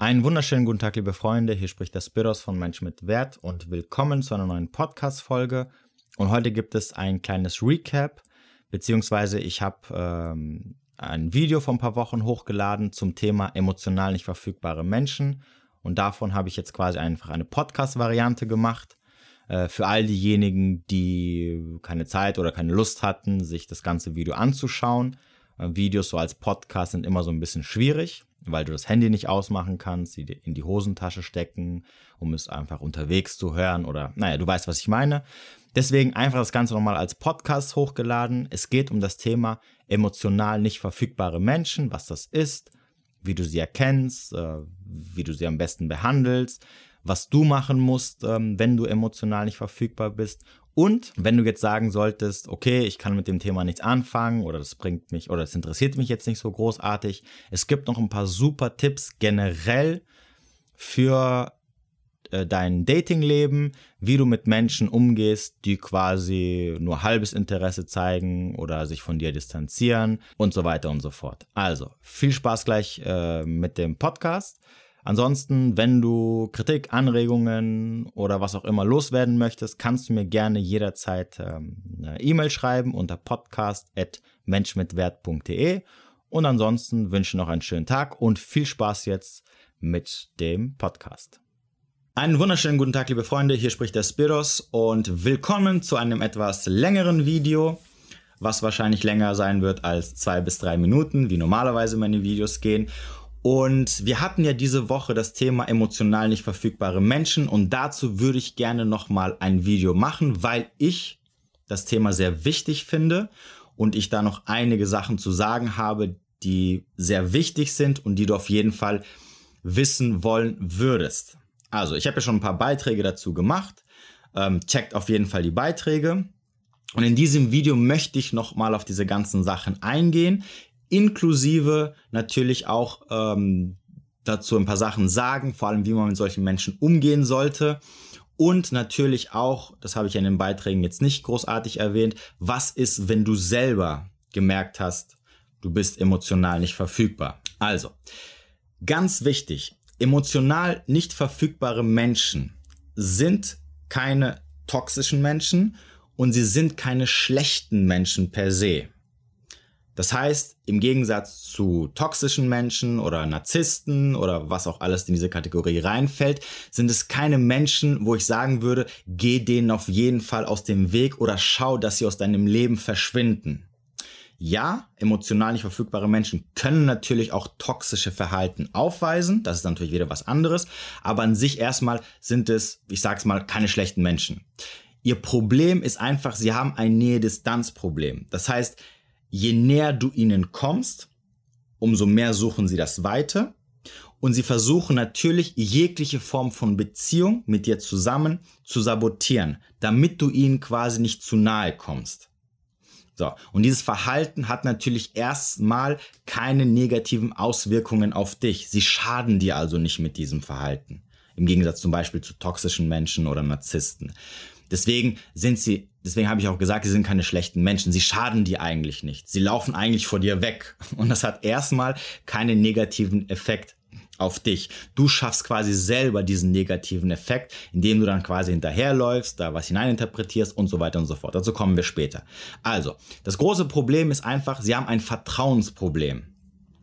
Einen wunderschönen guten Tag, liebe Freunde. Hier spricht der Spiros von Mensch mit Wert und willkommen zu einer neuen Podcast-Folge. Und heute gibt es ein kleines Recap, beziehungsweise ich habe ähm, ein Video vor ein paar Wochen hochgeladen zum Thema emotional nicht verfügbare Menschen. Und davon habe ich jetzt quasi einfach eine Podcast-Variante gemacht. Äh, für all diejenigen, die keine Zeit oder keine Lust hatten, sich das ganze Video anzuschauen. Videos so als Podcast sind immer so ein bisschen schwierig weil du das Handy nicht ausmachen kannst, sie in die Hosentasche stecken, um es einfach unterwegs zu hören oder, naja, du weißt, was ich meine. Deswegen einfach das Ganze nochmal als Podcast hochgeladen. Es geht um das Thema emotional nicht verfügbare Menschen, was das ist, wie du sie erkennst, äh, wie du sie am besten behandelst, was du machen musst, ähm, wenn du emotional nicht verfügbar bist und wenn du jetzt sagen solltest, okay, ich kann mit dem Thema nichts anfangen oder das bringt mich oder das interessiert mich jetzt nicht so großartig, es gibt noch ein paar super Tipps generell für äh, dein Datingleben, wie du mit Menschen umgehst, die quasi nur halbes Interesse zeigen oder sich von dir distanzieren und so weiter und so fort. Also, viel Spaß gleich äh, mit dem Podcast. Ansonsten, wenn du Kritik, Anregungen oder was auch immer loswerden möchtest, kannst du mir gerne jederzeit ähm, eine E-Mail schreiben unter podcast.menschmitwert.de. Und ansonsten wünsche ich noch einen schönen Tag und viel Spaß jetzt mit dem Podcast. Einen wunderschönen guten Tag, liebe Freunde. Hier spricht der Spiros und willkommen zu einem etwas längeren Video, was wahrscheinlich länger sein wird als zwei bis drei Minuten, wie normalerweise meine Videos gehen. Und wir hatten ja diese Woche das Thema emotional nicht verfügbare Menschen und dazu würde ich gerne nochmal ein Video machen, weil ich das Thema sehr wichtig finde und ich da noch einige Sachen zu sagen habe, die sehr wichtig sind und die du auf jeden Fall wissen wollen würdest. Also, ich habe ja schon ein paar Beiträge dazu gemacht. Ähm, checkt auf jeden Fall die Beiträge. Und in diesem Video möchte ich nochmal auf diese ganzen Sachen eingehen inklusive natürlich auch ähm, dazu ein paar Sachen sagen, vor allem wie man mit solchen Menschen umgehen sollte. Und natürlich auch, das habe ich in den Beiträgen jetzt nicht großartig erwähnt, was ist, wenn du selber gemerkt hast, du bist emotional nicht verfügbar. Also, ganz wichtig, emotional nicht verfügbare Menschen sind keine toxischen Menschen und sie sind keine schlechten Menschen per se. Das heißt, im Gegensatz zu toxischen Menschen oder Narzissten oder was auch alles in diese Kategorie reinfällt, sind es keine Menschen, wo ich sagen würde, geh denen auf jeden Fall aus dem Weg oder schau, dass sie aus deinem Leben verschwinden. Ja, emotional nicht verfügbare Menschen können natürlich auch toxische Verhalten aufweisen. Das ist natürlich wieder was anderes. Aber an sich erstmal sind es, ich sag's mal, keine schlechten Menschen. Ihr Problem ist einfach, sie haben ein Nähe-Distanz-Problem. Das heißt, je näher du ihnen kommst, umso mehr suchen sie das Weite. Und sie versuchen natürlich jegliche Form von Beziehung mit dir zusammen zu sabotieren, damit du ihnen quasi nicht zu nahe kommst. So, und dieses Verhalten hat natürlich erstmal keine negativen Auswirkungen auf dich. Sie schaden dir also nicht mit diesem Verhalten. Im Gegensatz zum Beispiel zu toxischen Menschen oder Narzissten. Deswegen sind sie, deswegen habe ich auch gesagt, sie sind keine schlechten Menschen. Sie schaden dir eigentlich nicht. Sie laufen eigentlich vor dir weg. Und das hat erstmal keinen negativen Effekt auf dich. Du schaffst quasi selber diesen negativen Effekt, indem du dann quasi hinterherläufst, da was hineininterpretierst und so weiter und so fort. Dazu kommen wir später. Also, das große Problem ist einfach, sie haben ein Vertrauensproblem.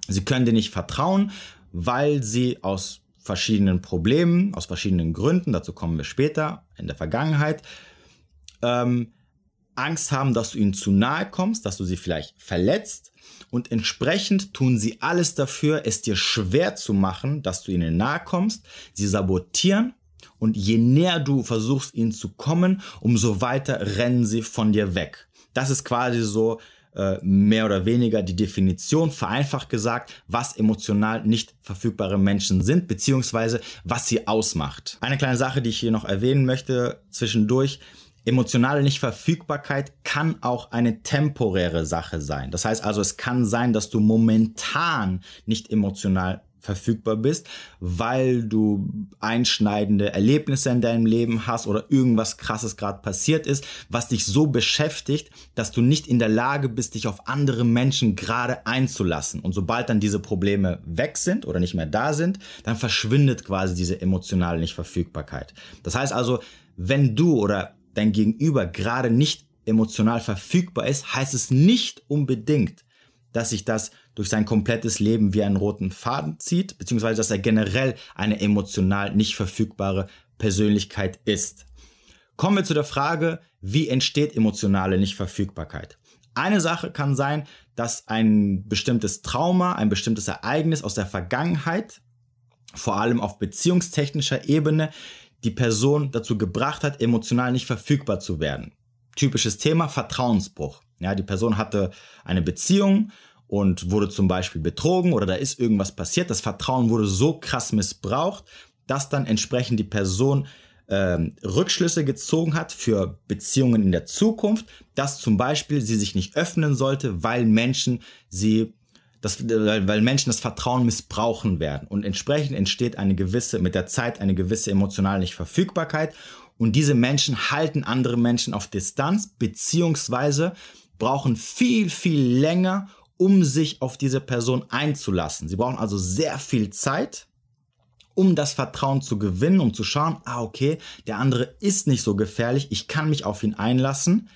Sie können dir nicht vertrauen, weil sie aus verschiedenen Problemen, aus verschiedenen Gründen, dazu kommen wir später in der Vergangenheit, ähm, Angst haben, dass du ihnen zu nahe kommst, dass du sie vielleicht verletzt und entsprechend tun sie alles dafür, es dir schwer zu machen, dass du ihnen nahe kommst. Sie sabotieren und je näher du versuchst, ihnen zu kommen, umso weiter rennen sie von dir weg. Das ist quasi so äh, mehr oder weniger die Definition, vereinfacht gesagt, was emotional nicht verfügbare Menschen sind, beziehungsweise was sie ausmacht. Eine kleine Sache, die ich hier noch erwähnen möchte zwischendurch. Emotionale Nichtverfügbarkeit kann auch eine temporäre Sache sein. Das heißt also, es kann sein, dass du momentan nicht emotional verfügbar bist, weil du einschneidende Erlebnisse in deinem Leben hast oder irgendwas krasses gerade passiert ist, was dich so beschäftigt, dass du nicht in der Lage bist, dich auf andere Menschen gerade einzulassen. Und sobald dann diese Probleme weg sind oder nicht mehr da sind, dann verschwindet quasi diese emotionale Nichtverfügbarkeit. Das heißt also, wenn du oder dein Gegenüber gerade nicht emotional verfügbar ist, heißt es nicht unbedingt, dass sich das durch sein komplettes Leben wie einen roten Faden zieht, beziehungsweise dass er generell eine emotional nicht verfügbare Persönlichkeit ist. Kommen wir zu der Frage, wie entsteht emotionale Nichtverfügbarkeit? Eine Sache kann sein, dass ein bestimmtes Trauma, ein bestimmtes Ereignis aus der Vergangenheit, vor allem auf beziehungstechnischer Ebene, die Person dazu gebracht hat, emotional nicht verfügbar zu werden. Typisches Thema Vertrauensbruch. Ja, die Person hatte eine Beziehung und wurde zum Beispiel betrogen oder da ist irgendwas passiert. Das Vertrauen wurde so krass missbraucht, dass dann entsprechend die Person ähm, Rückschlüsse gezogen hat für Beziehungen in der Zukunft, dass zum Beispiel sie sich nicht öffnen sollte, weil Menschen sie das, weil Menschen das Vertrauen missbrauchen werden. Und entsprechend entsteht eine gewisse, mit der Zeit eine gewisse emotionale Nichtverfügbarkeit. Und diese Menschen halten andere Menschen auf Distanz, beziehungsweise brauchen viel, viel länger, um sich auf diese Person einzulassen. Sie brauchen also sehr viel Zeit, um das Vertrauen zu gewinnen, um zu schauen, ah, okay, der andere ist nicht so gefährlich, ich kann mich auf ihn einlassen,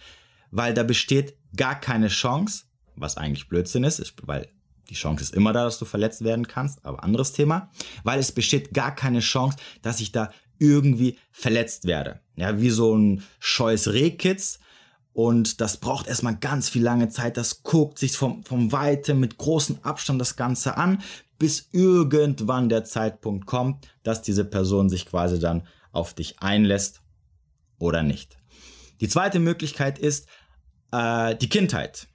weil da besteht gar keine Chance, was eigentlich Blödsinn ist, weil die Chance ist immer da, dass du verletzt werden kannst, aber anderes Thema, weil es besteht gar keine Chance, dass ich da irgendwie verletzt werde. Ja, wie so ein scheues Rehkitz, und das braucht erstmal ganz viel lange Zeit. Das guckt sich vom, vom Weite mit großem Abstand das Ganze an, bis irgendwann der Zeitpunkt kommt, dass diese Person sich quasi dann auf dich einlässt oder nicht. Die zweite Möglichkeit ist äh, die Kindheit.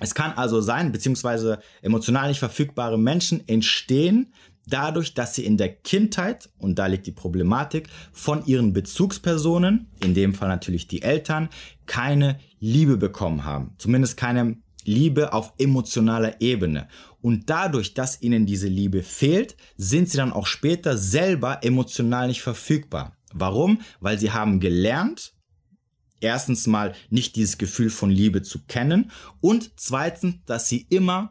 Es kann also sein, beziehungsweise emotional nicht verfügbare Menschen entstehen dadurch, dass sie in der Kindheit, und da liegt die Problematik, von ihren Bezugspersonen, in dem Fall natürlich die Eltern, keine Liebe bekommen haben. Zumindest keine Liebe auf emotionaler Ebene. Und dadurch, dass ihnen diese Liebe fehlt, sind sie dann auch später selber emotional nicht verfügbar. Warum? Weil sie haben gelernt, erstens mal nicht dieses Gefühl von Liebe zu kennen und zweitens, dass sie immer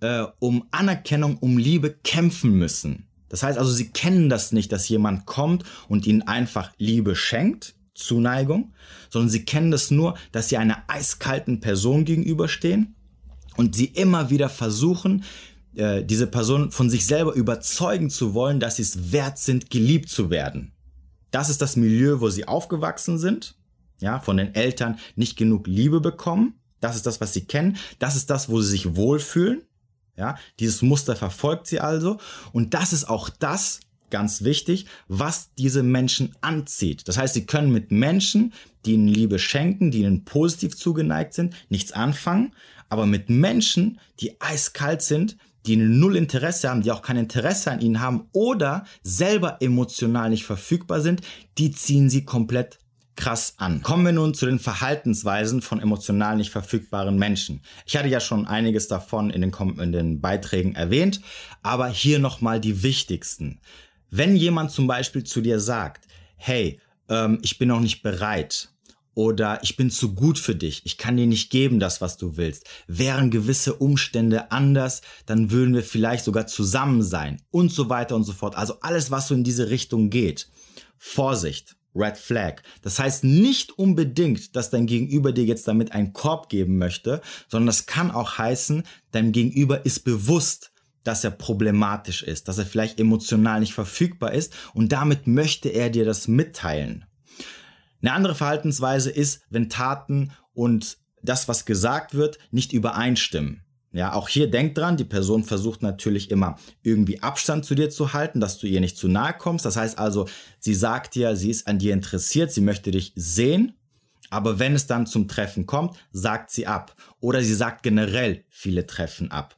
äh, um Anerkennung, um Liebe kämpfen müssen. Das heißt also, sie kennen das nicht, dass jemand kommt und ihnen einfach Liebe schenkt, Zuneigung, sondern sie kennen das nur, dass sie einer eiskalten Person gegenüberstehen und sie immer wieder versuchen, äh, diese Person von sich selber überzeugen zu wollen, dass sie es wert sind, geliebt zu werden. Das ist das Milieu, wo sie aufgewachsen sind, ja, von den Eltern nicht genug Liebe bekommen. Das ist das, was sie kennen. Das ist das, wo sie sich wohlfühlen. Ja, dieses Muster verfolgt sie also. Und das ist auch das, ganz wichtig, was diese Menschen anzieht. Das heißt, sie können mit Menschen, die ihnen Liebe schenken, die ihnen positiv zugeneigt sind, nichts anfangen. Aber mit Menschen, die eiskalt sind, die null Interesse haben, die auch kein Interesse an ihnen haben oder selber emotional nicht verfügbar sind, die ziehen sie komplett krass an. Kommen wir nun zu den Verhaltensweisen von emotional nicht verfügbaren Menschen. Ich hatte ja schon einiges davon in den, in den Beiträgen erwähnt, aber hier nochmal die wichtigsten. Wenn jemand zum Beispiel zu dir sagt, hey, ähm, ich bin noch nicht bereit oder ich bin zu gut für dich, ich kann dir nicht geben das, was du willst, wären gewisse Umstände anders, dann würden wir vielleicht sogar zusammen sein und so weiter und so fort. Also alles, was so in diese Richtung geht. Vorsicht. Red Flag. Das heißt nicht unbedingt, dass dein Gegenüber dir jetzt damit einen Korb geben möchte, sondern das kann auch heißen, dein Gegenüber ist bewusst, dass er problematisch ist, dass er vielleicht emotional nicht verfügbar ist und damit möchte er dir das mitteilen. Eine andere Verhaltensweise ist, wenn Taten und das, was gesagt wird, nicht übereinstimmen. Ja, auch hier denk dran, die Person versucht natürlich immer irgendwie Abstand zu dir zu halten, dass du ihr nicht zu nahe kommst. Das heißt also, sie sagt dir, sie ist an dir interessiert, sie möchte dich sehen, aber wenn es dann zum Treffen kommt, sagt sie ab. Oder sie sagt generell viele Treffen ab.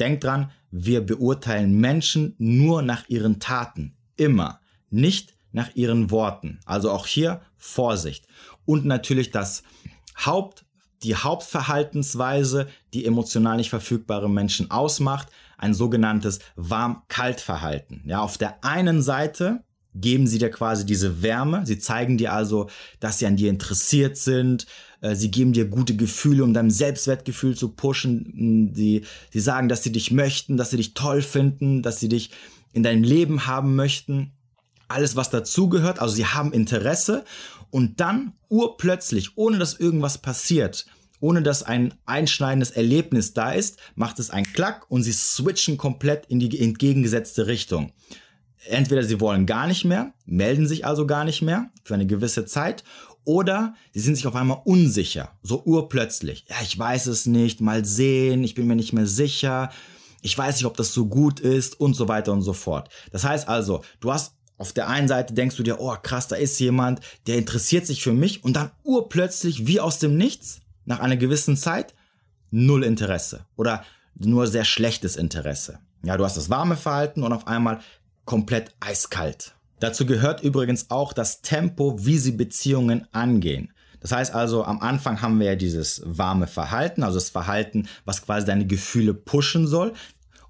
Denk dran, wir beurteilen Menschen nur nach ihren Taten. Immer. Nicht nach ihren Worten. Also auch hier Vorsicht. Und natürlich das Haupt die Hauptverhaltensweise, die emotional nicht verfügbare Menschen ausmacht, ein sogenanntes Warm-Kalt-Verhalten. Ja, auf der einen Seite geben sie dir quasi diese Wärme. Sie zeigen dir also, dass sie an dir interessiert sind. Äh, sie geben dir gute Gefühle, um dein Selbstwertgefühl zu pushen. Sie, sie sagen, dass sie dich möchten, dass sie dich toll finden, dass sie dich in deinem Leben haben möchten. Alles, was dazugehört. Also sie haben Interesse. Und dann urplötzlich, ohne dass irgendwas passiert, ohne dass ein einschneidendes Erlebnis da ist, macht es einen Klack und sie switchen komplett in die entgegengesetzte Richtung entweder sie wollen gar nicht mehr, melden sich also gar nicht mehr für eine gewisse Zeit, oder sie sind sich auf einmal unsicher, so urplötzlich. Ja, ich weiß es nicht, mal sehen, ich bin mir nicht mehr sicher, ich weiß nicht, ob das so gut ist und so weiter und so fort. Das heißt also, du hast auf der einen Seite denkst du dir, oh krass, da ist jemand, der interessiert sich für mich und dann urplötzlich wie aus dem Nichts, nach einer gewissen Zeit, null Interesse oder nur sehr schlechtes Interesse. Ja, du hast das warme Verhalten und auf einmal komplett eiskalt. Dazu gehört übrigens auch das Tempo, wie sie Beziehungen angehen. Das heißt also, am Anfang haben wir ja dieses warme Verhalten, also das Verhalten, was quasi deine Gefühle pushen soll.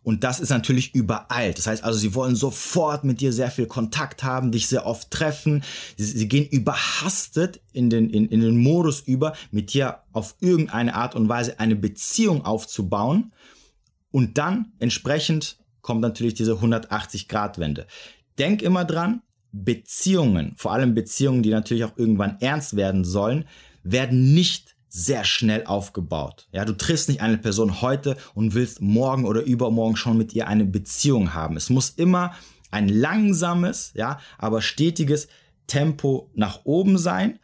Und das ist natürlich übereilt. Das heißt also, sie wollen sofort mit dir sehr viel Kontakt haben, dich sehr oft treffen. Sie, sie gehen überhastet in den, in, in den Modus über, mit dir auf irgendeine Art und Weise eine Beziehung aufzubauen und dann entsprechend kommt natürlich diese 180-Grad-Wende. Denk immer dran, Beziehungen, vor allem Beziehungen, die natürlich auch irgendwann ernst werden sollen, werden nicht sehr schnell aufgebaut. Ja, du triffst nicht eine Person heute und willst morgen oder übermorgen schon mit ihr eine Beziehung haben. Es muss immer ein langsames, ja, aber stetiges Tempo nach oben sein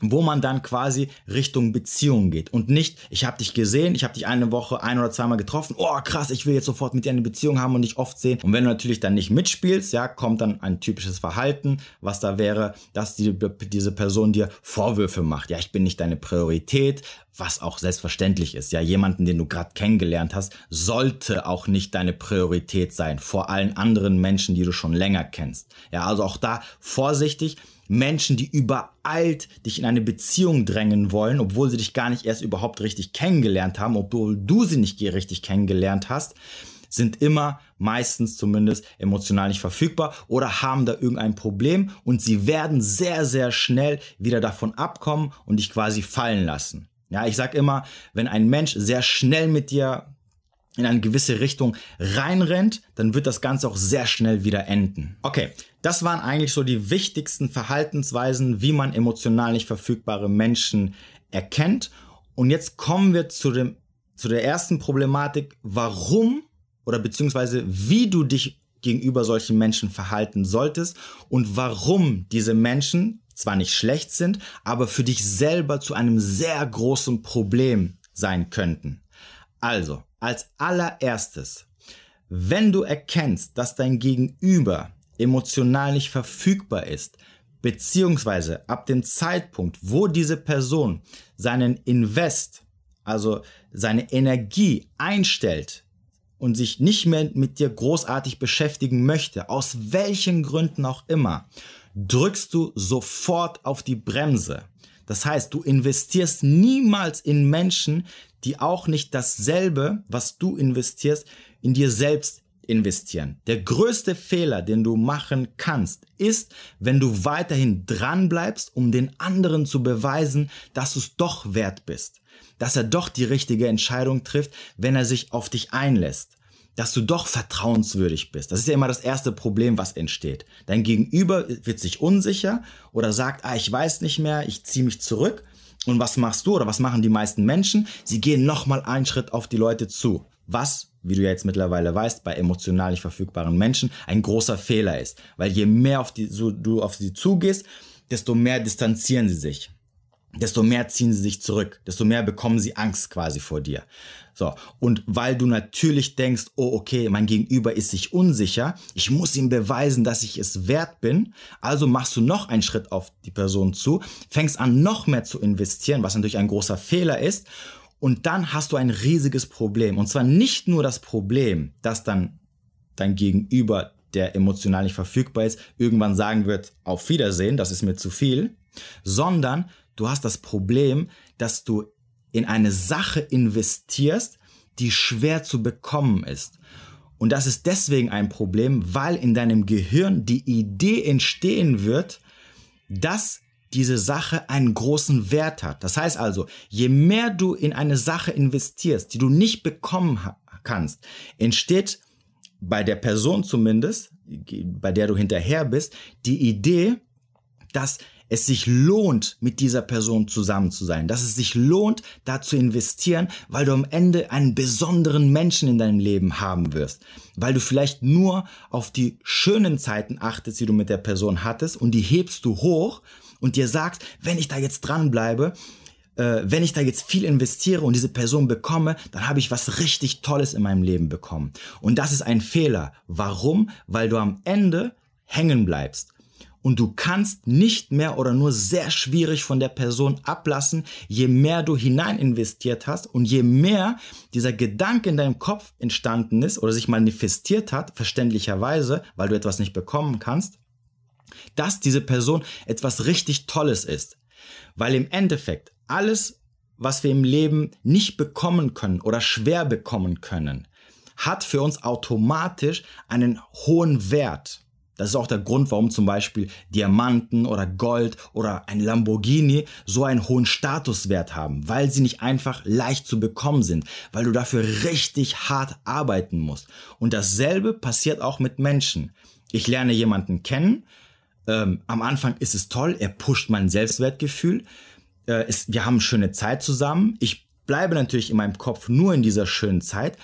wo man dann quasi Richtung Beziehung geht und nicht, ich habe dich gesehen, ich habe dich eine Woche ein oder zweimal getroffen, oh krass, ich will jetzt sofort mit dir eine Beziehung haben und dich oft sehen. Und wenn du natürlich dann nicht mitspielst, ja, kommt dann ein typisches Verhalten, was da wäre, dass die, diese Person dir Vorwürfe macht. Ja, ich bin nicht deine Priorität, was auch selbstverständlich ist. Ja, jemanden, den du gerade kennengelernt hast, sollte auch nicht deine Priorität sein vor allen anderen Menschen, die du schon länger kennst. Ja, also auch da vorsichtig Menschen, die übereilt dich in eine Beziehung drängen wollen, obwohl sie dich gar nicht erst überhaupt richtig kennengelernt haben, obwohl du sie nicht richtig kennengelernt hast, sind immer meistens zumindest emotional nicht verfügbar oder haben da irgendein Problem und sie werden sehr, sehr schnell wieder davon abkommen und dich quasi fallen lassen. Ja, ich sag immer, wenn ein Mensch sehr schnell mit dir in eine gewisse Richtung reinrennt, dann wird das Ganze auch sehr schnell wieder enden. Okay, das waren eigentlich so die wichtigsten Verhaltensweisen, wie man emotional nicht verfügbare Menschen erkennt. Und jetzt kommen wir zu, dem, zu der ersten Problematik, warum oder beziehungsweise wie du dich gegenüber solchen Menschen verhalten solltest und warum diese Menschen zwar nicht schlecht sind, aber für dich selber zu einem sehr großen Problem sein könnten. Also, als allererstes, wenn du erkennst, dass dein Gegenüber emotional nicht verfügbar ist, beziehungsweise ab dem Zeitpunkt, wo diese Person seinen Invest, also seine Energie einstellt und sich nicht mehr mit dir großartig beschäftigen möchte, aus welchen Gründen auch immer, drückst du sofort auf die Bremse. Das heißt, du investierst niemals in Menschen, die auch nicht dasselbe, was du investierst, in dir selbst investieren. Der größte Fehler, den du machen kannst, ist, wenn du weiterhin dran bleibst, um den anderen zu beweisen, dass du es doch wert bist, dass er doch die richtige Entscheidung trifft, wenn er sich auf dich einlässt dass du doch vertrauenswürdig bist. Das ist ja immer das erste Problem, was entsteht. Dein Gegenüber wird sich unsicher oder sagt, ah, ich weiß nicht mehr, ich ziehe mich zurück. Und was machst du oder was machen die meisten Menschen? Sie gehen nochmal einen Schritt auf die Leute zu. Was, wie du ja jetzt mittlerweile weißt, bei emotional nicht verfügbaren Menschen ein großer Fehler ist. Weil je mehr auf die, so, du auf sie zugehst, desto mehr distanzieren sie sich desto mehr ziehen sie sich zurück, desto mehr bekommen sie Angst quasi vor dir. So, und weil du natürlich denkst, oh okay, mein Gegenüber ist sich unsicher, ich muss ihm beweisen, dass ich es wert bin, also machst du noch einen Schritt auf die Person zu, fängst an noch mehr zu investieren, was natürlich ein großer Fehler ist, und dann hast du ein riesiges Problem. Und zwar nicht nur das Problem, dass dann dein Gegenüber, der emotional nicht verfügbar ist, irgendwann sagen wird, auf Wiedersehen, das ist mir zu viel, sondern du hast das Problem, dass du in eine Sache investierst, die schwer zu bekommen ist. Und das ist deswegen ein Problem, weil in deinem Gehirn die Idee entstehen wird, dass diese Sache einen großen Wert hat. Das heißt also, je mehr du in eine Sache investierst, die du nicht bekommen kannst, entsteht bei der Person zumindest, bei der du hinterher bist, die Idee, dass es sich lohnt, mit dieser Person zusammen zu sein, dass es sich lohnt, da zu investieren, weil du am Ende einen besonderen Menschen in deinem Leben haben wirst, weil du vielleicht nur auf die schönen Zeiten achtest, die du mit der Person hattest und die hebst du hoch und dir sagst, wenn ich da jetzt dranbleibe, äh, wenn ich da jetzt viel investiere und diese Person bekomme, dann habe ich was richtig Tolles in meinem Leben bekommen. Und das ist ein Fehler. Warum? Weil du am Ende hängen bleibst und du kannst nicht mehr oder nur sehr schwierig von der Person ablassen, je mehr du hinein investiert hast und je mehr dieser Gedanke in deinem Kopf entstanden ist oder sich manifestiert hat, verständlicherweise, weil du etwas nicht bekommen kannst, dass diese Person etwas richtig Tolles ist. Weil im Endeffekt alles, was wir im Leben nicht bekommen können oder schwer bekommen können, hat für uns automatisch einen hohen Wert. Das ist auch der Grund, warum zum Beispiel Diamanten oder Gold oder ein Lamborghini so einen hohen Statuswert haben, weil sie nicht einfach leicht zu bekommen sind, weil du dafür richtig hart arbeiten musst. Und dasselbe passiert auch mit Menschen. Ich lerne jemanden kennen. Ähm, am Anfang ist es toll, er pusht mein Selbstwertgefühl. Äh, es, wir haben schöne Zeit zusammen. Ich bleibe natürlich in meinem Kopf nur in dieser schönen Zeit.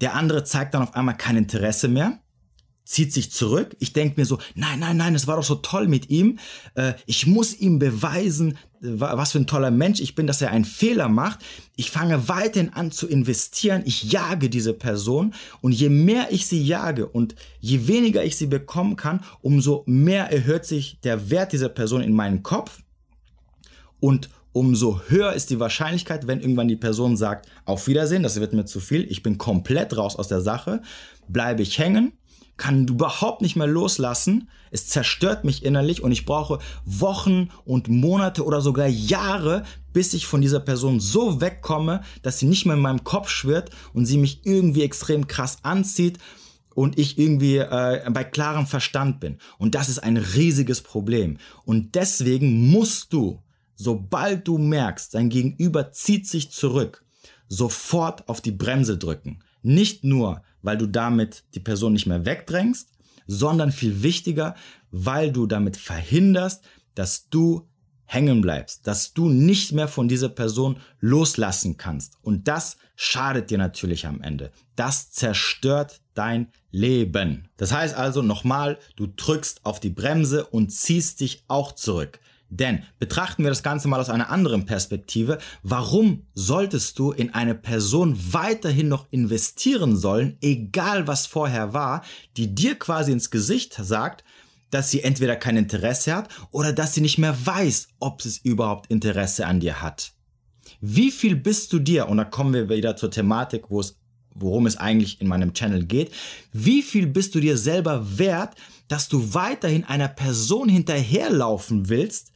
Der andere zeigt dann auf einmal kein Interesse mehr zieht sich zurück. Ich denke mir so, nein, nein, nein, es war doch so toll mit ihm. Äh, ich muss ihm beweisen, äh, was für ein toller Mensch ich bin, dass er einen Fehler macht. Ich fange weiterhin an zu investieren. Ich jage diese Person und je mehr ich sie jage und je weniger ich sie bekommen kann, umso mehr erhöht sich der Wert dieser Person in meinem Kopf und umso höher ist die Wahrscheinlichkeit, wenn irgendwann die Person sagt, auf Wiedersehen, das wird mir zu viel, ich bin komplett raus aus der Sache, bleibe ich hängen kann überhaupt nicht mehr loslassen. Es zerstört mich innerlich und ich brauche Wochen und Monate oder sogar Jahre, bis ich von dieser Person so wegkomme, dass sie nicht mehr in meinem Kopf schwirrt und sie mich irgendwie extrem krass anzieht und ich irgendwie äh, bei klarem Verstand bin. Und das ist ein riesiges Problem. Und deswegen musst du, sobald du merkst, dein Gegenüber zieht sich zurück, sofort auf die Bremse drücken. Nicht nur, weil du damit die Person nicht mehr wegdrängst, sondern viel wichtiger, weil du damit verhinderst, dass du hängen bleibst, dass du nicht mehr von dieser Person loslassen kannst. Und das schadet dir natürlich am Ende. Das zerstört dein Leben. Das heißt also nochmal, du drückst auf die Bremse und ziehst dich auch zurück. Denn betrachten wir das Ganze mal aus einer anderen Perspektive. Warum solltest du in eine Person weiterhin noch investieren sollen, egal was vorher war, die dir quasi ins Gesicht sagt, dass sie entweder kein Interesse hat oder dass sie nicht mehr weiß, ob es überhaupt Interesse an dir hat? Wie viel bist du dir, und da kommen wir wieder zur Thematik, wo es worum es eigentlich in meinem Channel geht. Wie viel bist du dir selber wert, dass du weiterhin einer Person hinterherlaufen willst,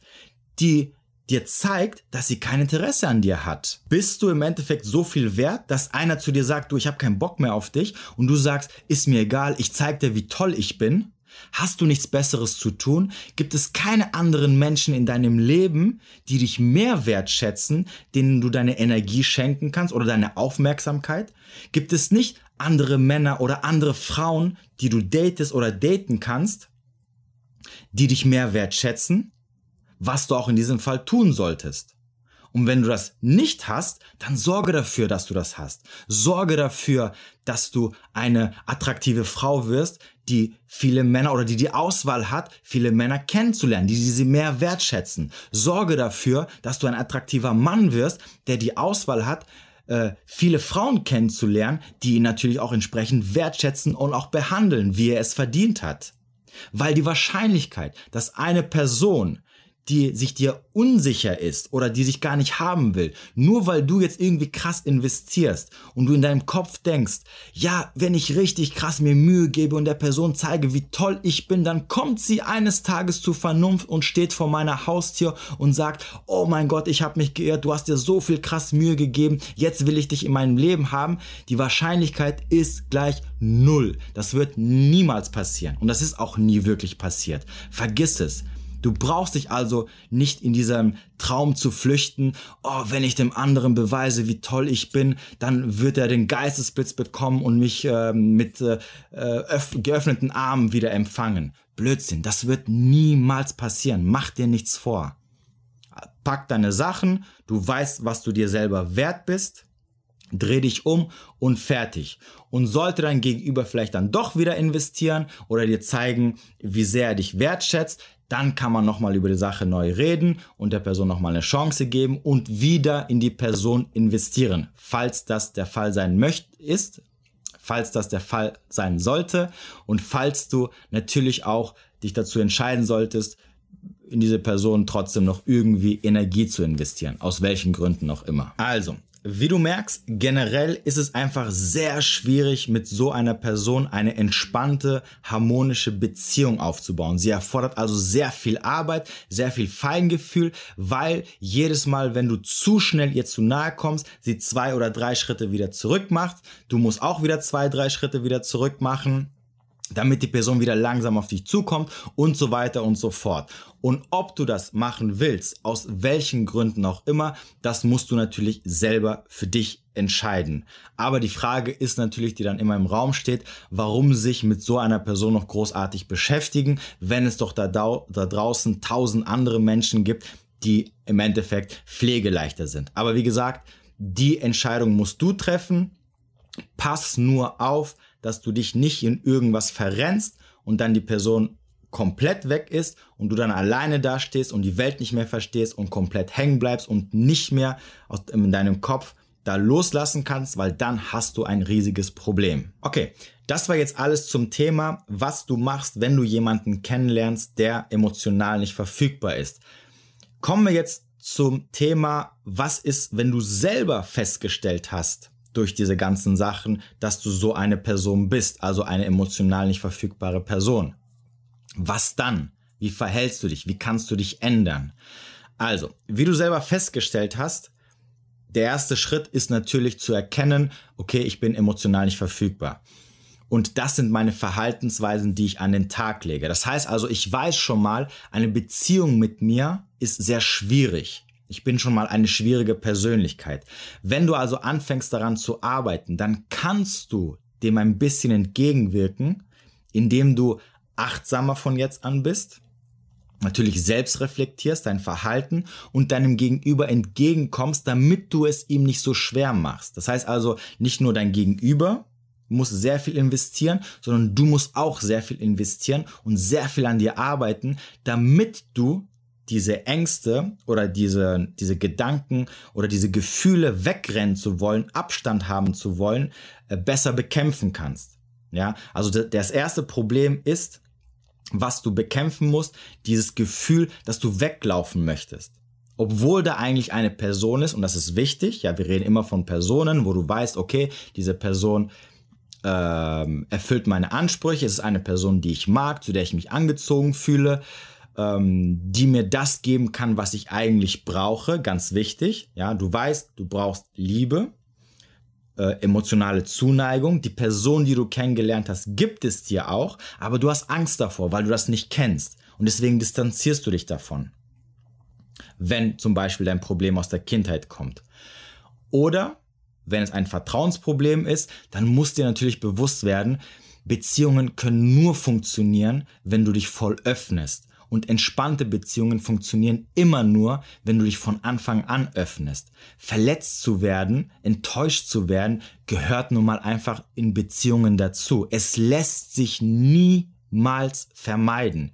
die dir zeigt, dass sie kein Interesse an dir hat. Bist du im Endeffekt so viel wert, dass einer zu dir sagt, du, ich habe keinen Bock mehr auf dich und du sagst, ist mir egal, ich zeig dir, wie toll ich bin? Hast du nichts Besseres zu tun? Gibt es keine anderen Menschen in deinem Leben, die dich mehr wertschätzen, denen du deine Energie schenken kannst oder deine Aufmerksamkeit? Gibt es nicht andere Männer oder andere Frauen, die du datest oder daten kannst, die dich mehr wertschätzen? Was du auch in diesem Fall tun solltest. Und wenn du das nicht hast, dann sorge dafür, dass du das hast. Sorge dafür, dass du eine attraktive Frau wirst, die viele Männer oder die die Auswahl hat, viele Männer kennenzulernen, die sie mehr wertschätzen. Sorge dafür, dass du ein attraktiver Mann wirst, der die Auswahl hat, äh, viele Frauen kennenzulernen, die ihn natürlich auch entsprechend wertschätzen und auch behandeln, wie er es verdient hat. Weil die Wahrscheinlichkeit, dass eine Person die sich dir unsicher ist oder die sich gar nicht haben will, nur weil du jetzt irgendwie krass investierst und du in deinem Kopf denkst, ja, wenn ich richtig krass mir Mühe gebe und der Person zeige, wie toll ich bin, dann kommt sie eines Tages zur Vernunft und steht vor meiner Haustür und sagt, oh mein Gott, ich habe mich geirrt, du hast dir so viel krass Mühe gegeben, jetzt will ich dich in meinem Leben haben. Die Wahrscheinlichkeit ist gleich null. Das wird niemals passieren und das ist auch nie wirklich passiert. Vergiss es. Du brauchst dich also nicht in diesem Traum zu flüchten, oh, wenn ich dem anderen beweise, wie toll ich bin, dann wird er den Geistesblitz bekommen und mich äh, mit äh, geöffneten Armen wieder empfangen. Blödsinn, das wird niemals passieren. Mach dir nichts vor. Pack deine Sachen, du weißt, was du dir selber wert bist dreh dich um und fertig. Und sollte dein Gegenüber vielleicht dann doch wieder investieren oder dir zeigen, wie sehr er dich wertschätzt, dann kann man nochmal über die Sache neu reden und der Person nochmal eine Chance geben und wieder in die Person investieren, falls das der Fall sein möchte, ist, falls das der Fall sein sollte und falls du natürlich auch dich dazu entscheiden solltest, in diese Person trotzdem noch irgendwie Energie zu investieren, aus welchen Gründen auch immer. Also, wie du merkst, generell ist es einfach sehr schwierig, mit so einer Person eine entspannte, harmonische Beziehung aufzubauen. Sie erfordert also sehr viel Arbeit, sehr viel Feingefühl, weil jedes Mal, wenn du zu schnell ihr zu nahe kommst, sie zwei oder drei Schritte wieder zurück macht. Du musst auch wieder zwei, drei Schritte wieder zurück machen damit die Person wieder langsam auf dich zukommt und so weiter und so fort. Und ob du das machen willst, aus welchen Gründen auch immer, das musst du natürlich selber für dich entscheiden. Aber die Frage ist natürlich, die dann immer im Raum steht, warum sich mit so einer Person noch großartig beschäftigen, wenn es doch da, da draußen tausend andere Menschen gibt, die im Endeffekt pflegeleichter sind. Aber wie gesagt, die Entscheidung musst du treffen. Pass nur auf, dass du dich nicht in irgendwas verrennst und dann die Person komplett weg ist und du dann alleine dastehst und die Welt nicht mehr verstehst und komplett hängen bleibst und nicht mehr in deinem Kopf da loslassen kannst, weil dann hast du ein riesiges Problem. Okay, das war jetzt alles zum Thema, was du machst, wenn du jemanden kennenlernst, der emotional nicht verfügbar ist. Kommen wir jetzt zum Thema, was ist, wenn du selber festgestellt hast, durch diese ganzen Sachen, dass du so eine Person bist, also eine emotional nicht verfügbare Person. Was dann? Wie verhältst du dich? Wie kannst du dich ändern? Also, wie du selber festgestellt hast, der erste Schritt ist natürlich zu erkennen, okay, ich bin emotional nicht verfügbar. Und das sind meine Verhaltensweisen, die ich an den Tag lege. Das heißt also, ich weiß schon mal, eine Beziehung mit mir ist sehr schwierig. Ich bin schon mal eine schwierige Persönlichkeit. Wenn du also anfängst daran zu arbeiten, dann kannst du dem ein bisschen entgegenwirken, indem du achtsamer von jetzt an bist, natürlich selbst reflektierst, dein Verhalten und deinem Gegenüber entgegenkommst, damit du es ihm nicht so schwer machst. Das heißt also, nicht nur dein Gegenüber muss sehr viel investieren, sondern du musst auch sehr viel investieren und sehr viel an dir arbeiten, damit du diese Ängste oder diese, diese Gedanken oder diese Gefühle wegrennen zu wollen, Abstand haben zu wollen, äh, besser bekämpfen kannst. Ja, also das erste Problem ist, was du bekämpfen musst, dieses Gefühl, dass du weglaufen möchtest. Obwohl da eigentlich eine Person ist, und das ist wichtig, ja, wir reden immer von Personen, wo du weißt, okay, diese Person ähm, erfüllt meine Ansprüche, es ist eine Person, die ich mag, zu der ich mich angezogen fühle, ähm, die mir das geben kann, was ich eigentlich brauche. Ganz wichtig. Ja, du weißt, du brauchst Liebe, äh, emotionale Zuneigung. Die Person, die du kennengelernt hast, gibt es dir auch, aber du hast Angst davor, weil du das nicht kennst. Und deswegen distanzierst du dich davon. Wenn zum Beispiel dein Problem aus der Kindheit kommt. Oder wenn es ein Vertrauensproblem ist, dann muss dir natürlich bewusst werden, Beziehungen können nur funktionieren, wenn du dich voll öffnest. Und entspannte Beziehungen funktionieren immer nur, wenn du dich von Anfang an öffnest. Verletzt zu werden, enttäuscht zu werden, gehört nun mal einfach in Beziehungen dazu. Es lässt sich niemals vermeiden.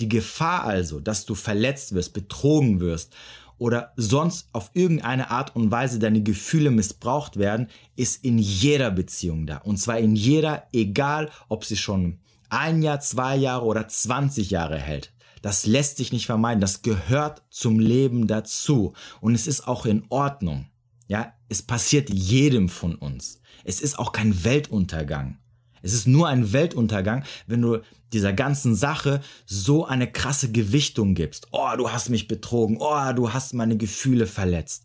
Die Gefahr also, dass du verletzt wirst, betrogen wirst oder sonst auf irgendeine Art und Weise deine Gefühle missbraucht werden, ist in jeder Beziehung da. Und zwar in jeder, egal ob sie schon ein Jahr, zwei Jahre oder 20 Jahre hält. Das lässt sich nicht vermeiden. Das gehört zum Leben dazu. Und es ist auch in Ordnung. Ja, es passiert jedem von uns. Es ist auch kein Weltuntergang. Es ist nur ein Weltuntergang, wenn du dieser ganzen Sache so eine krasse Gewichtung gibst. Oh, du hast mich betrogen. Oh, du hast meine Gefühle verletzt.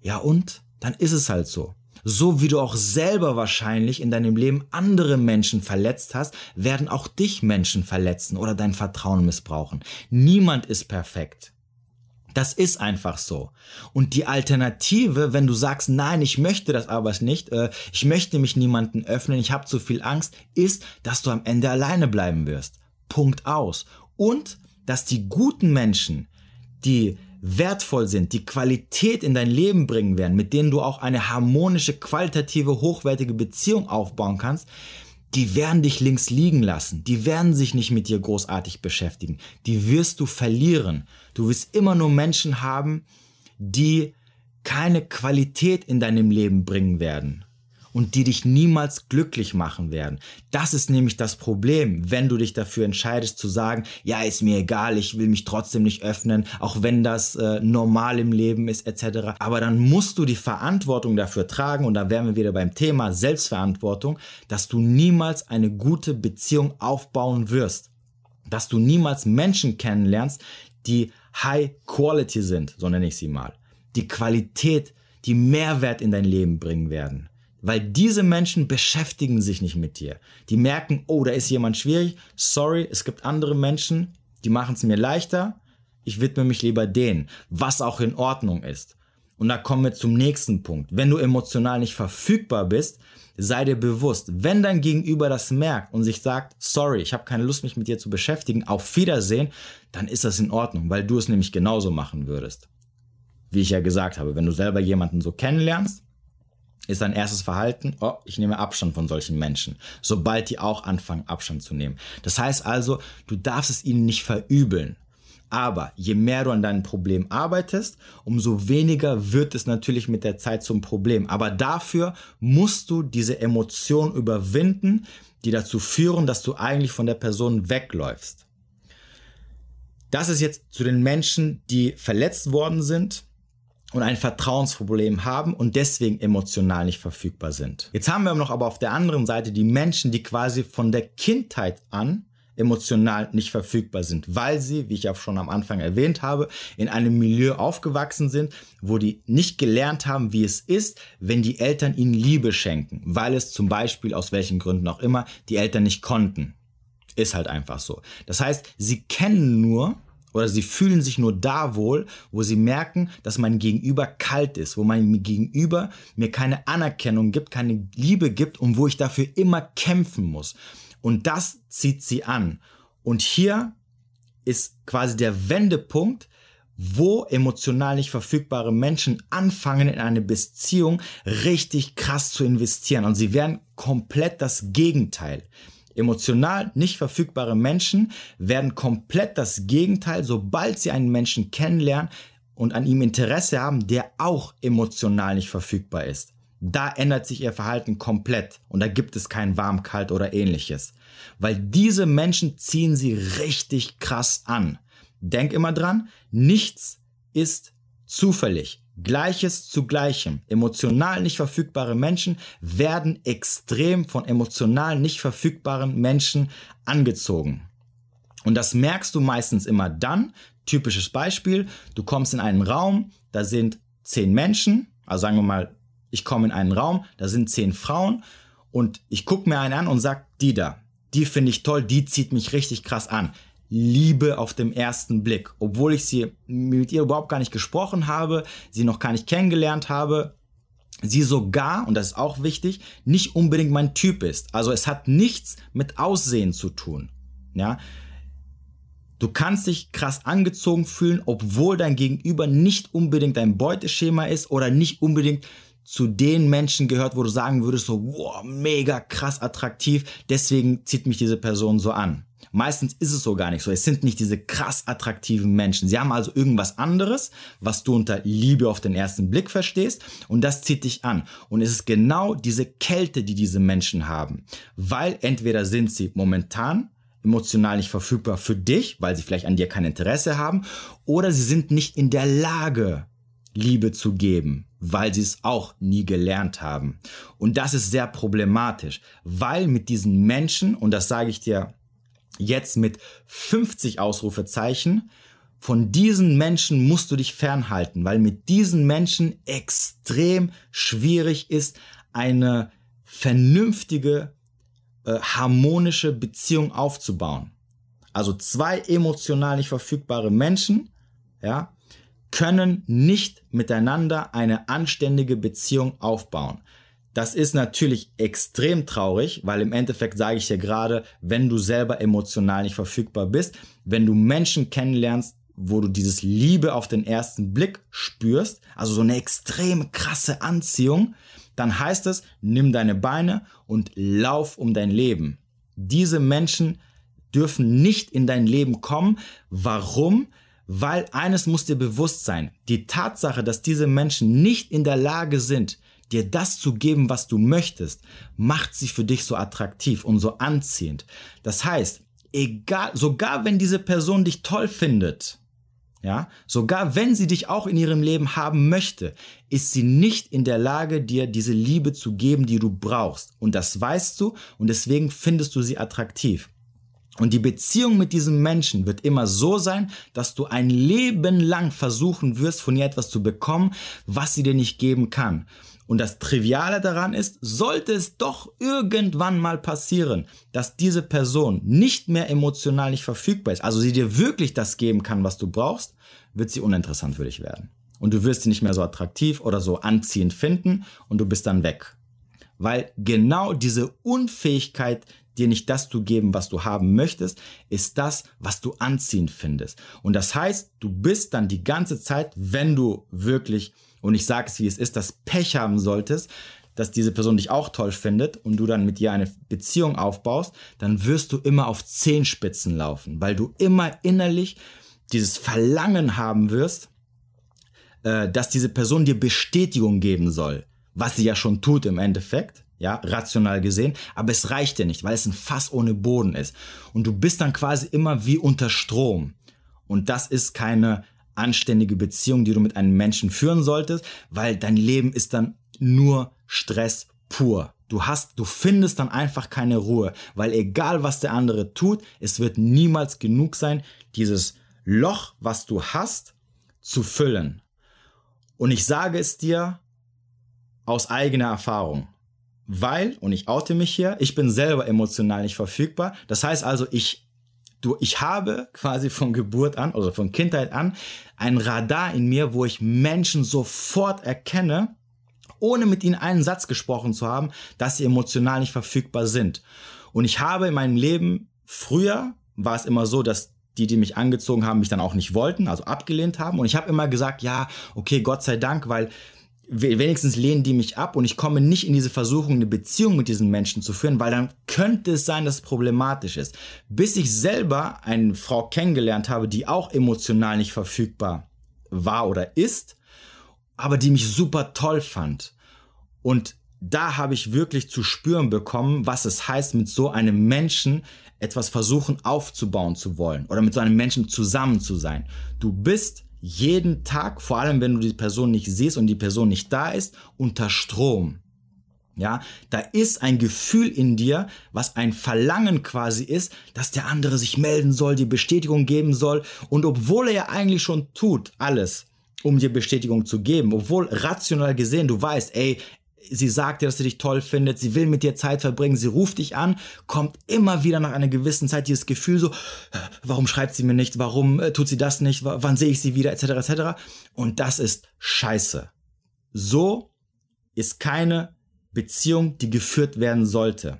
Ja und? Dann ist es halt so. So wie du auch selber wahrscheinlich in deinem Leben andere Menschen verletzt hast, werden auch dich Menschen verletzen oder dein Vertrauen missbrauchen. Niemand ist perfekt. Das ist einfach so. Und die Alternative, wenn du sagst, nein, ich möchte das aber nicht, äh, ich möchte mich niemanden öffnen, ich habe zu viel Angst, ist, dass du am Ende alleine bleiben wirst. Punkt aus. Und dass die guten Menschen, die wertvoll sind, die Qualität in dein Leben bringen werden, mit denen du auch eine harmonische, qualitative, hochwertige Beziehung aufbauen kannst, die werden dich links liegen lassen. Die werden sich nicht mit dir großartig beschäftigen. Die wirst du verlieren. Du wirst immer nur Menschen haben, die keine Qualität in deinem Leben bringen werden und die dich niemals glücklich machen werden. Das ist nämlich das Problem, wenn du dich dafür entscheidest zu sagen, ja, ist mir egal, ich will mich trotzdem nicht öffnen, auch wenn das äh, normal im Leben ist etc. Aber dann musst du die Verantwortung dafür tragen und da wären wir wieder beim Thema Selbstverantwortung, dass du niemals eine gute Beziehung aufbauen wirst. Dass du niemals Menschen kennenlernst, die High Quality sind, so nenne ich sie mal. Die Qualität, die Mehrwert in dein Leben bringen werden. Weil diese Menschen beschäftigen sich nicht mit dir. Die merken, oh, da ist jemand schwierig. Sorry, es gibt andere Menschen, die machen es mir leichter. Ich widme mich lieber denen, was auch in Ordnung ist. Und da kommen wir zum nächsten Punkt. Wenn du emotional nicht verfügbar bist, sei dir bewusst, wenn dein Gegenüber das merkt und sich sagt, sorry, ich habe keine Lust, mich mit dir zu beschäftigen, auf Wiedersehen, dann ist das in Ordnung, weil du es nämlich genauso machen würdest. Wie ich ja gesagt habe, wenn du selber jemanden so kennenlernst, ist dein erstes Verhalten, oh, ich nehme Abstand von solchen Menschen, sobald die auch anfangen, Abstand zu nehmen. Das heißt also, du darfst es ihnen nicht verübeln. Aber je mehr du an deinem Problem arbeitest, umso weniger wird es natürlich mit der Zeit zum Problem. Aber dafür musst du diese Emotionen überwinden, die dazu führen, dass du eigentlich von der Person wegläufst. Das ist jetzt zu den Menschen, die verletzt worden sind, und ein Vertrauensproblem haben und deswegen emotional nicht verfügbar sind. Jetzt haben wir noch aber auf der anderen Seite die Menschen, die quasi von der Kindheit an emotional nicht verfügbar sind, weil sie, wie ich auch schon am Anfang erwähnt habe, in einem Milieu aufgewachsen sind, wo die nicht gelernt haben, wie es ist, wenn die Eltern ihnen Liebe schenken, weil es zum Beispiel aus welchen Gründen auch immer die Eltern nicht konnten. Ist halt einfach so. Das heißt, sie kennen nur oder sie fühlen sich nur da wohl, wo sie merken, dass mein Gegenüber kalt ist, wo mein Gegenüber mir keine Anerkennung gibt, keine Liebe gibt und wo ich dafür immer kämpfen muss. Und das zieht sie an. Und hier ist quasi der Wendepunkt, wo emotional nicht verfügbare Menschen anfangen, in eine Beziehung richtig krass zu investieren. Und sie werden komplett das Gegenteil. Emotional nicht verfügbare Menschen werden komplett das Gegenteil, sobald sie einen Menschen kennenlernen und an ihm Interesse haben, der auch emotional nicht verfügbar ist. Da ändert sich ihr Verhalten komplett und da gibt es kein warm, kalt oder ähnliches. Weil diese Menschen ziehen sie richtig krass an. Denk immer dran, nichts ist zufällig. Gleiches zu Gleichem. Emotional nicht verfügbare Menschen werden extrem von emotional nicht verfügbaren Menschen angezogen. Und das merkst du meistens immer dann, typisches Beispiel, du kommst in einen Raum, da sind zehn Menschen, also sagen wir mal, ich komme in einen Raum, da sind zehn Frauen und ich gucke mir einen an und sage, die da, die finde ich toll, die zieht mich richtig krass an. Liebe auf dem ersten Blick. Obwohl ich sie mit ihr überhaupt gar nicht gesprochen habe, sie noch gar nicht kennengelernt habe, sie sogar, und das ist auch wichtig, nicht unbedingt mein Typ ist. Also es hat nichts mit Aussehen zu tun. Ja. Du kannst dich krass angezogen fühlen, obwohl dein Gegenüber nicht unbedingt dein Beuteschema ist oder nicht unbedingt zu den Menschen gehört, wo du sagen würdest, so, wow, mega krass attraktiv, deswegen zieht mich diese Person so an. Meistens ist es so gar nicht so. Es sind nicht diese krass attraktiven Menschen. Sie haben also irgendwas anderes, was du unter Liebe auf den ersten Blick verstehst und das zieht dich an. Und es ist genau diese Kälte, die diese Menschen haben. Weil entweder sind sie momentan emotional nicht verfügbar für dich, weil sie vielleicht an dir kein Interesse haben, oder sie sind nicht in der Lage, Liebe zu geben, weil sie es auch nie gelernt haben. Und das ist sehr problematisch, weil mit diesen Menschen, und das sage ich dir jetzt mit 50 Ausrufezeichen, von diesen Menschen musst du dich fernhalten, weil mit diesen Menschen extrem schwierig ist, eine vernünftige, äh, harmonische Beziehung aufzubauen. Also zwei emotional nicht verfügbare Menschen, ja, können nicht miteinander eine anständige Beziehung aufbauen. Das ist natürlich extrem traurig, weil im Endeffekt sage ich dir gerade, wenn du selber emotional nicht verfügbar bist, wenn du Menschen kennenlernst, wo du dieses Liebe auf den ersten Blick spürst, also so eine extrem krasse Anziehung, dann heißt es, nimm deine Beine und lauf um dein Leben. Diese Menschen dürfen nicht in dein Leben kommen. Warum? Weil eines muss dir bewusst sein, die Tatsache, dass diese Menschen nicht in der Lage sind, dir das zu geben, was du möchtest, macht sie für dich so attraktiv und so anziehend. Das heißt, egal, sogar wenn diese Person dich toll findet, ja, sogar wenn sie dich auch in ihrem Leben haben möchte, ist sie nicht in der Lage, dir diese Liebe zu geben, die du brauchst. Und das weißt du und deswegen findest du sie attraktiv. Und die Beziehung mit diesem Menschen wird immer so sein, dass du ein Leben lang versuchen wirst, von ihr etwas zu bekommen, was sie dir nicht geben kann. Und das Triviale daran ist, sollte es doch irgendwann mal passieren, dass diese Person nicht mehr emotional nicht verfügbar ist, also sie dir wirklich das geben kann, was du brauchst, wird sie uninteressant für dich werden. Und du wirst sie nicht mehr so attraktiv oder so anziehend finden und du bist dann weg. Weil genau diese Unfähigkeit, dir nicht das zu geben, was du haben möchtest, ist das, was du anziehend findest. Und das heißt, du bist dann die ganze Zeit, wenn du wirklich und ich sage es wie es ist, das Pech haben solltest, dass diese Person dich auch toll findet und du dann mit ihr eine Beziehung aufbaust, dann wirst du immer auf Zehenspitzen laufen, weil du immer innerlich dieses Verlangen haben wirst, äh, dass diese Person dir Bestätigung geben soll, was sie ja schon tut im Endeffekt, ja, rational gesehen, aber es reicht dir nicht, weil es ein Fass ohne Boden ist. Und du bist dann quasi immer wie unter Strom. Und das ist keine anständige Beziehung, die du mit einem Menschen führen solltest, weil dein Leben ist dann nur Stress pur. Du hast, du findest dann einfach keine Ruhe, weil egal was der andere tut, es wird niemals genug sein, dieses Loch, was du hast, zu füllen. Und ich sage es dir aus eigener Erfahrung. Weil, und ich oute mich hier, ich bin selber emotional nicht verfügbar. Das heißt also, ich du, ich habe quasi von Geburt an, also von Kindheit an, ein Radar in mir, wo ich Menschen sofort erkenne, ohne mit ihnen einen Satz gesprochen zu haben, dass sie emotional nicht verfügbar sind. Und ich habe in meinem Leben früher war es immer so, dass die, die mich angezogen haben, mich dann auch nicht wollten, also abgelehnt haben. Und ich habe immer gesagt, ja, okay, Gott sei Dank, weil wenigstens lehnen die mich ab und ich komme nicht in diese Versuchung, eine Beziehung mit diesen Menschen zu führen, weil dann könnte es sein, dass es problematisch ist. Bis ich selber eine Frau kennengelernt habe, die auch emotional nicht verfügbar war oder ist, aber die mich super toll fand. Und da habe ich wirklich zu spüren bekommen, was es heißt, mit so einem Menschen etwas versuchen aufzubauen zu wollen oder mit so einem Menschen zusammen zu sein. Du bist jeden Tag, vor allem wenn du die Person nicht siehst und die Person nicht da ist, unter Strom. Ja, da ist ein Gefühl in dir, was ein Verlangen quasi ist, dass der andere sich melden soll, die Bestätigung geben soll. Und obwohl er ja eigentlich schon tut, alles, um dir Bestätigung zu geben, obwohl rational gesehen du weißt, ey, sie sagt dir, dass sie dich toll findet, sie will mit dir Zeit verbringen, sie ruft dich an, kommt immer wieder nach einer gewissen Zeit dieses Gefühl so, warum schreibt sie mir nicht, warum äh, tut sie das nicht, wann sehe ich sie wieder, etc., etc. Und das ist scheiße. So ist keine Beziehung, die geführt werden sollte.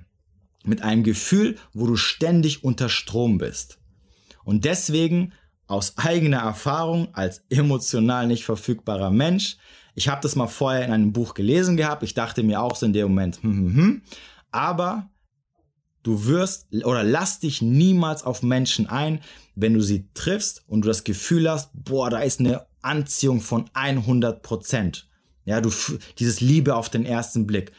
Mit einem Gefühl, wo du ständig unter Strom bist. Und deswegen aus eigener Erfahrung als emotional nicht verfügbarer Mensch ich habe das mal vorher in einem Buch gelesen gehabt. Ich dachte mir auch so in dem Moment, hm, hm, hm. aber du wirst oder lass dich niemals auf Menschen ein, wenn du sie triffst und du das Gefühl hast, boah, da ist eine Anziehung von 100 Prozent. Ja, du, dieses Liebe auf den ersten Blick.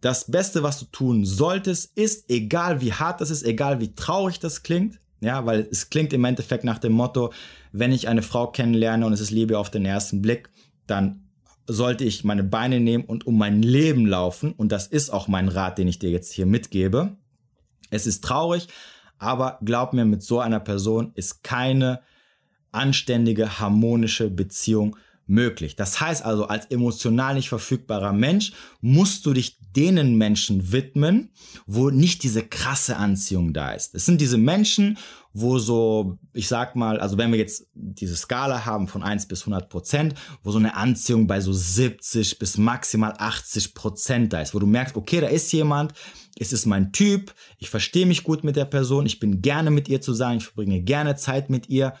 das Beste, was du tun solltest, ist, egal wie hart das ist, egal wie traurig das klingt, ja, weil es klingt im Endeffekt nach dem Motto, wenn ich eine Frau kennenlerne und es ist Liebe auf den ersten Blick, dann sollte ich meine Beine nehmen und um mein Leben laufen. Und das ist auch mein Rat, den ich dir jetzt hier mitgebe. Es ist traurig, aber glaub mir, mit so einer Person ist keine anständige, harmonische Beziehung möglich. Das heißt also, als emotional nicht verfügbarer Mensch musst du dich denen Menschen widmen, wo nicht diese krasse Anziehung da ist. Es sind diese Menschen, wo so, ich sag mal, also wenn wir jetzt diese Skala haben von 1 bis 100 Prozent, wo so eine Anziehung bei so 70 bis maximal 80 Prozent da ist, wo du merkst, okay, da ist jemand, es ist mein Typ, ich verstehe mich gut mit der Person, ich bin gerne mit ihr zusammen, ich verbringe gerne Zeit mit ihr,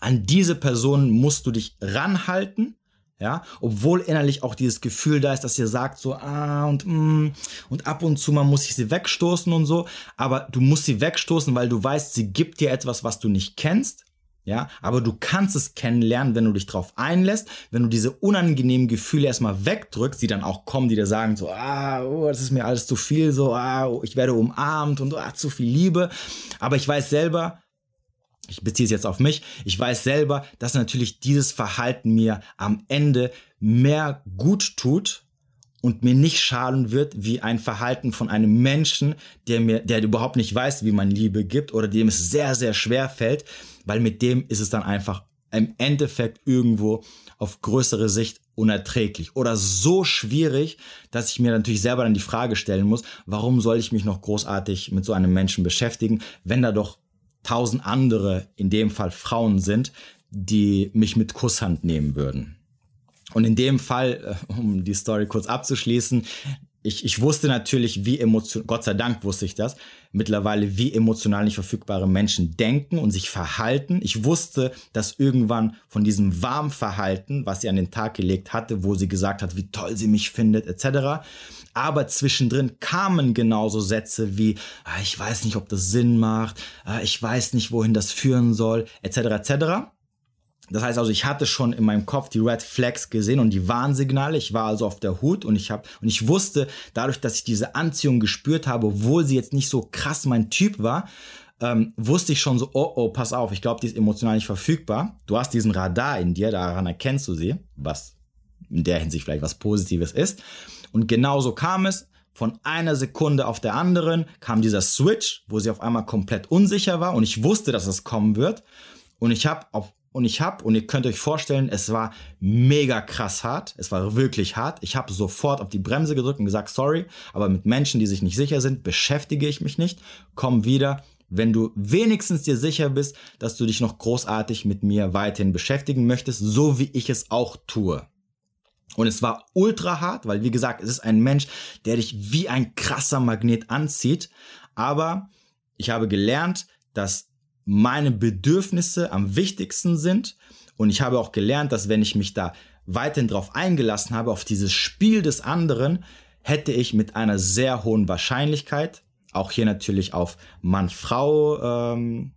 an diese Person musst du dich ranhalten, ja, obwohl innerlich auch dieses Gefühl da ist, dass ihr sagt so, ah, und, mm, und ab und zu mal muss ich sie wegstoßen und so, aber du musst sie wegstoßen, weil du weißt, sie gibt dir etwas, was du nicht kennst, ja, aber du kannst es kennenlernen, wenn du dich drauf einlässt, wenn du diese unangenehmen Gefühle erstmal wegdrückst, die dann auch kommen, die dir sagen so, ah, oh, das ist mir alles zu viel, so, ah, ich werde umarmt und ah, zu viel Liebe, aber ich weiß selber, ich beziehe es jetzt auf mich, ich weiß selber, dass natürlich dieses Verhalten mir am Ende mehr gut tut und mir nicht schaden wird wie ein Verhalten von einem Menschen, der mir, der überhaupt nicht weiß, wie man Liebe gibt oder dem es sehr, sehr schwer fällt, weil mit dem ist es dann einfach im Endeffekt irgendwo auf größere Sicht unerträglich oder so schwierig, dass ich mir natürlich selber dann die Frage stellen muss, warum soll ich mich noch großartig mit so einem Menschen beschäftigen, wenn da doch tausend andere, in dem Fall Frauen sind, die mich mit Kusshand nehmen würden. Und in dem Fall, äh, um die Story kurz abzuschließen, ich, ich wusste natürlich, wie emotional, Gott sei Dank wusste ich das, mittlerweile, wie emotional nicht verfügbare Menschen denken und sich verhalten. Ich wusste, dass irgendwann von diesem Warmverhalten, was sie an den Tag gelegt hatte, wo sie gesagt hat, wie toll sie mich findet, etc., aber zwischendrin kamen genauso Sätze wie, ah, ich weiß nicht, ob das Sinn macht, ah, ich weiß nicht, wohin das führen soll, etc. etc. Das heißt also, ich hatte schon in meinem Kopf die Red Flags gesehen und die Warnsignale. Ich war also auf der Hut und ich habe und ich wusste, dadurch, dass ich diese Anziehung gespürt habe, obwohl sie jetzt nicht so krass mein Typ war, ähm, wusste ich schon so, oh oh, pass auf, ich glaube, die ist emotional nicht verfügbar. Du hast diesen Radar in dir, daran erkennst du sie, was in der Hinsicht vielleicht was Positives ist. Und genauso kam es. Von einer Sekunde auf der anderen kam dieser Switch, wo sie auf einmal komplett unsicher war und ich wusste, dass es kommen wird. Und ich habe auf und ich habe, und ihr könnt euch vorstellen, es war mega krass hart. Es war wirklich hart. Ich habe sofort auf die Bremse gedrückt und gesagt, sorry, aber mit Menschen, die sich nicht sicher sind, beschäftige ich mich nicht. Komm wieder, wenn du wenigstens dir sicher bist, dass du dich noch großartig mit mir weiterhin beschäftigen möchtest, so wie ich es auch tue. Und es war ultra hart, weil wie gesagt, es ist ein Mensch, der dich wie ein krasser Magnet anzieht. Aber ich habe gelernt, dass meine Bedürfnisse am wichtigsten sind. Und ich habe auch gelernt, dass wenn ich mich da weiterhin drauf eingelassen habe, auf dieses Spiel des anderen, hätte ich mit einer sehr hohen Wahrscheinlichkeit, auch hier natürlich auf Mann-Frau ähm,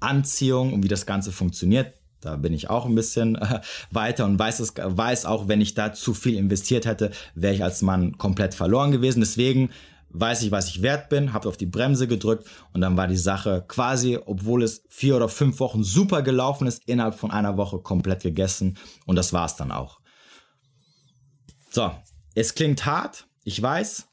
und wie das Ganze funktioniert, da bin ich auch ein bisschen äh, weiter und weiß, es, weiß auch, wenn ich da zu viel investiert hätte, wäre ich als Mann komplett verloren gewesen. Deswegen weiß ich, was ich wert bin, habe auf die Bremse gedrückt und dann war die Sache quasi, obwohl es vier oder fünf Wochen super gelaufen ist, innerhalb von einer Woche komplett gegessen und das war es dann auch. So, es klingt hart, ich weiß,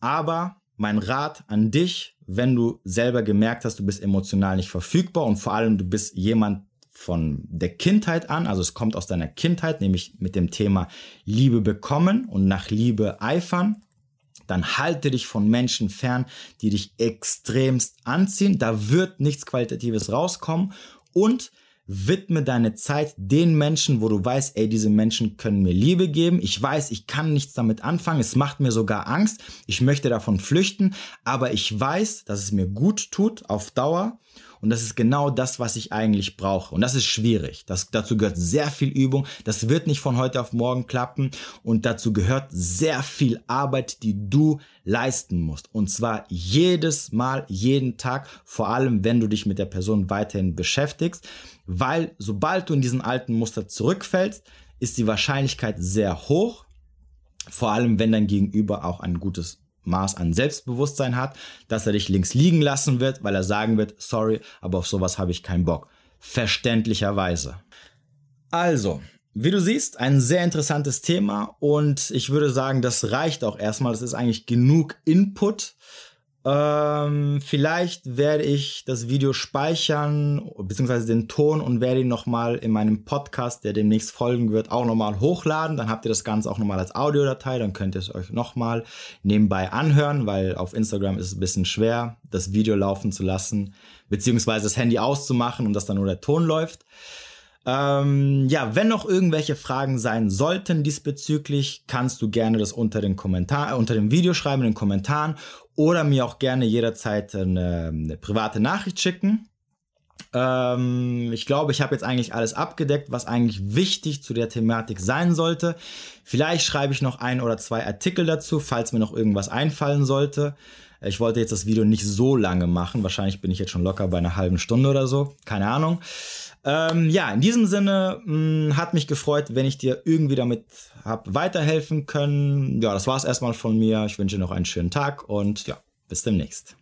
aber mein Rat an dich, wenn du selber gemerkt hast, du bist emotional nicht verfügbar und vor allem du bist jemand, von der Kindheit an, also es kommt aus deiner Kindheit, nämlich mit dem Thema Liebe bekommen und nach Liebe eifern, dann halte dich von Menschen fern, die dich extremst anziehen. Da wird nichts Qualitatives rauskommen und widme deine Zeit den Menschen, wo du weißt, ey, diese Menschen können mir Liebe geben. Ich weiß, ich kann nichts damit anfangen. Es macht mir sogar Angst. Ich möchte davon flüchten, aber ich weiß, dass es mir gut tut auf Dauer und das ist genau das, was ich eigentlich brauche. Und das ist schwierig. Das, dazu gehört sehr viel Übung. Das wird nicht von heute auf morgen klappen. Und dazu gehört sehr viel Arbeit, die du leisten musst. Und zwar jedes Mal, jeden Tag, vor allem wenn du dich mit der Person weiterhin beschäftigst. Weil sobald du in diesen alten Muster zurückfällst, ist die Wahrscheinlichkeit sehr hoch, Vor allem, wenn dein Gegenüber auch ein gutes Maß an Selbstbewusstsein hat, dass er dich links liegen lassen wird, weil er sagen wird, sorry, aber auf sowas habe ich keinen Bock. Verständlicherweise. Also, wie du siehst, ein sehr interessantes Thema und ich würde sagen, das reicht auch erstmal. Das ist eigentlich genug Input. Ähm, vielleicht werde ich das Video speichern, beziehungsweise den Ton und werde ihn nochmal in meinem Podcast, der demnächst folgen wird, auch nochmal hochladen. Dann habt ihr das Ganze auch nochmal als Audiodatei, dann könnt ihr es euch nochmal nebenbei anhören, weil auf Instagram ist es ein bisschen schwer, das Video laufen zu lassen, beziehungsweise das Handy auszumachen und dass dann nur der Ton läuft. Ähm, ja, wenn noch irgendwelche Fragen sein sollten diesbezüglich, kannst du gerne das unter, den Kommentar, unter dem Video schreiben, in den Kommentaren oder mir auch gerne jederzeit eine, eine private Nachricht schicken. Ähm, ich glaube, ich habe jetzt eigentlich alles abgedeckt, was eigentlich wichtig zu der Thematik sein sollte. Vielleicht schreibe ich noch ein oder zwei Artikel dazu, falls mir noch irgendwas einfallen sollte. Ich wollte jetzt das Video nicht so lange machen. Wahrscheinlich bin ich jetzt schon locker bei einer halben Stunde oder so. Keine Ahnung. Ähm, ja, in diesem Sinne mh, hm, hat mich gefreut, wenn ich dir irgendwie damit habe weiterhelfen können. Ja, das war es erstmal von mir. Ich wünsche dir noch einen schönen Tag und ja, bis demnächst.